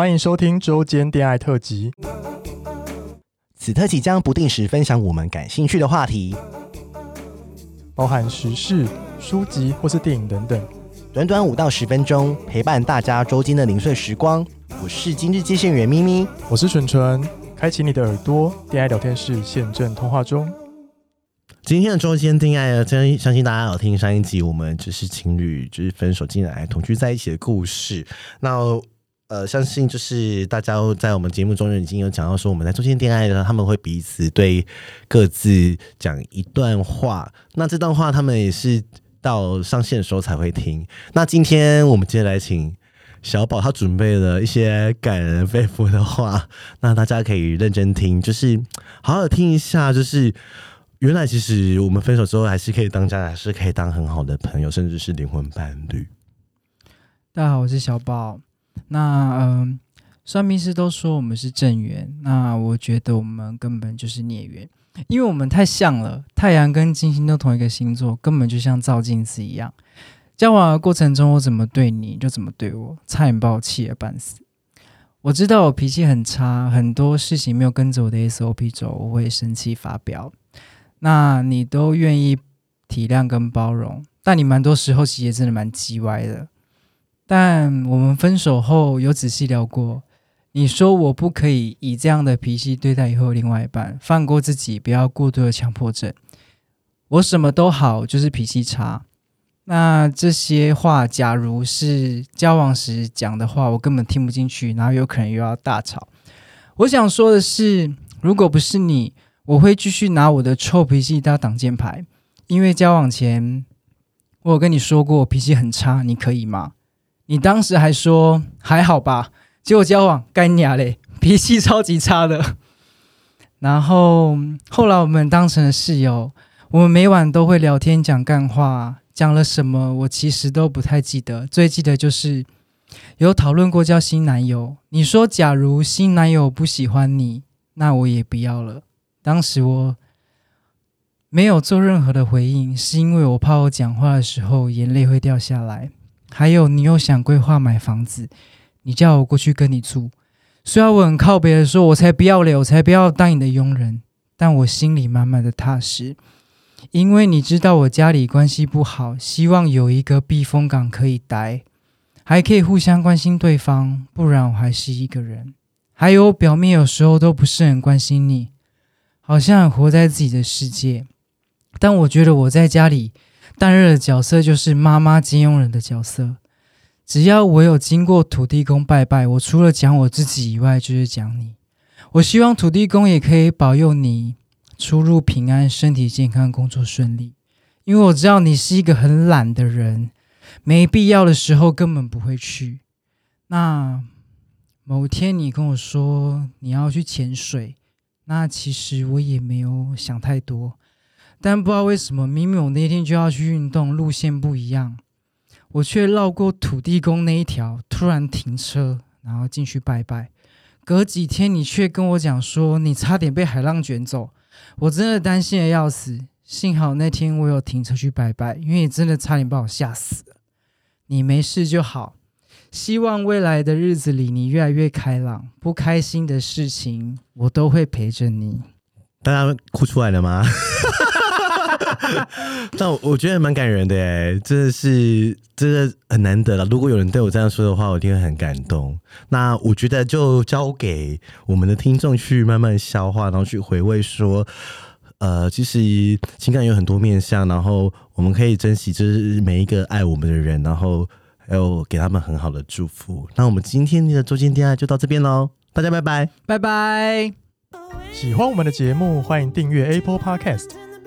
欢迎收听周间恋爱特辑。此特辑将不定时分享我们感兴趣的话题，包含时事、书籍或是电影等等。短短五到十分钟，陪伴大家周间的零碎时光。我是今日接线员咪咪，我是纯纯。开启你的耳朵，恋爱聊天室现正通话中。今天的周间电爱，真相信大家有听上一集，我们就是情侣就是分手进来同居在一起的故事。那呃，相信就是大家在我们节目中已经有讲到说，我们在中间恋爱的，他们会彼此对各自讲一段话。那这段话他们也是到上线的时候才会听。那今天我们接下来请小宝，他准备了一些感人肺腑的话，那大家可以认真听，就是好好听一下，就是。原来其实我们分手之后还是可以当家人，还是可以当很好的朋友，甚至是灵魂伴侣。大家好，我是小宝。那嗯、算命师都说我们是正缘，那我觉得我们根本就是孽缘，因为我们太像了。太阳跟金星都同一个星座，根本就像照镜子一样。交往的过程中，我怎么对你，就怎么对我，差点把我气得半死。我知道我脾气很差，很多事情没有跟着我的 SOP 走，我会生气发飙。那你都愿意体谅跟包容，但你蛮多时候其实真的蛮叽歪的。但我们分手后有仔细聊过，你说我不可以以这样的脾气对待以后另外一半，放过自己，不要过度的强迫症。我什么都好，就是脾气差。那这些话，假如是交往时讲的话，我根本听不进去，然后有可能又要大吵。我想说的是，如果不是你。我会继续拿我的臭脾气当挡箭牌，因为交往前我有跟你说过我脾气很差，你可以吗？你当时还说还好吧，结果交往干娘嘞，脾气超级差的。然后后来我们当成了室友，我们每晚都会聊天讲干话，讲了什么我其实都不太记得，最记得就是有讨论过交新男友。你说假如新男友不喜欢你，那我也不要了。当时我没有做任何的回应，是因为我怕我讲话的时候眼泪会掉下来。还有，你又想规划买房子，你叫我过去跟你住。虽然我很靠别的说，我才不要嘞，我才不要当你的佣人。但我心里满满的踏实，因为你知道我家里关系不好，希望有一个避风港可以待，还可以互相关心对方。不然我还是一个人。还有，表面有时候都不是很关心你。好像活在自己的世界，但我觉得我在家里担任的角色就是妈妈金庸人的角色。只要我有经过土地公拜拜，我除了讲我自己以外，就是讲你。我希望土地公也可以保佑你出入平安、身体健康、工作顺利。因为我知道你是一个很懒的人，没必要的时候根本不会去。那某天你跟我说你要去潜水。那其实我也没有想太多，但不知道为什么，明明我那天就要去运动，路线不一样，我却绕过土地公那一条，突然停车，然后进去拜拜。隔几天，你却跟我讲说你差点被海浪卷走，我真的担心得要死。幸好那天我有停车去拜拜，因为你真的差点把我吓死了。你没事就好。希望未来的日子里你越来越开朗，不开心的事情我都会陪着你。大家哭出来了吗？但我，我觉得蛮感人的哎，真的是真的很难得了。如果有人对我这样说的话，我一定会很感动。那我觉得就交给我们的听众去慢慢消化，然后去回味说，呃，其实情感有很多面向，然后我们可以珍惜就是每一个爱我们的人，然后。还有给他们很好的祝福。那我们今天的周间恋爱就到这边喽，大家拜拜，拜拜。喜欢我们的节目，欢迎订阅 Apple Podcast，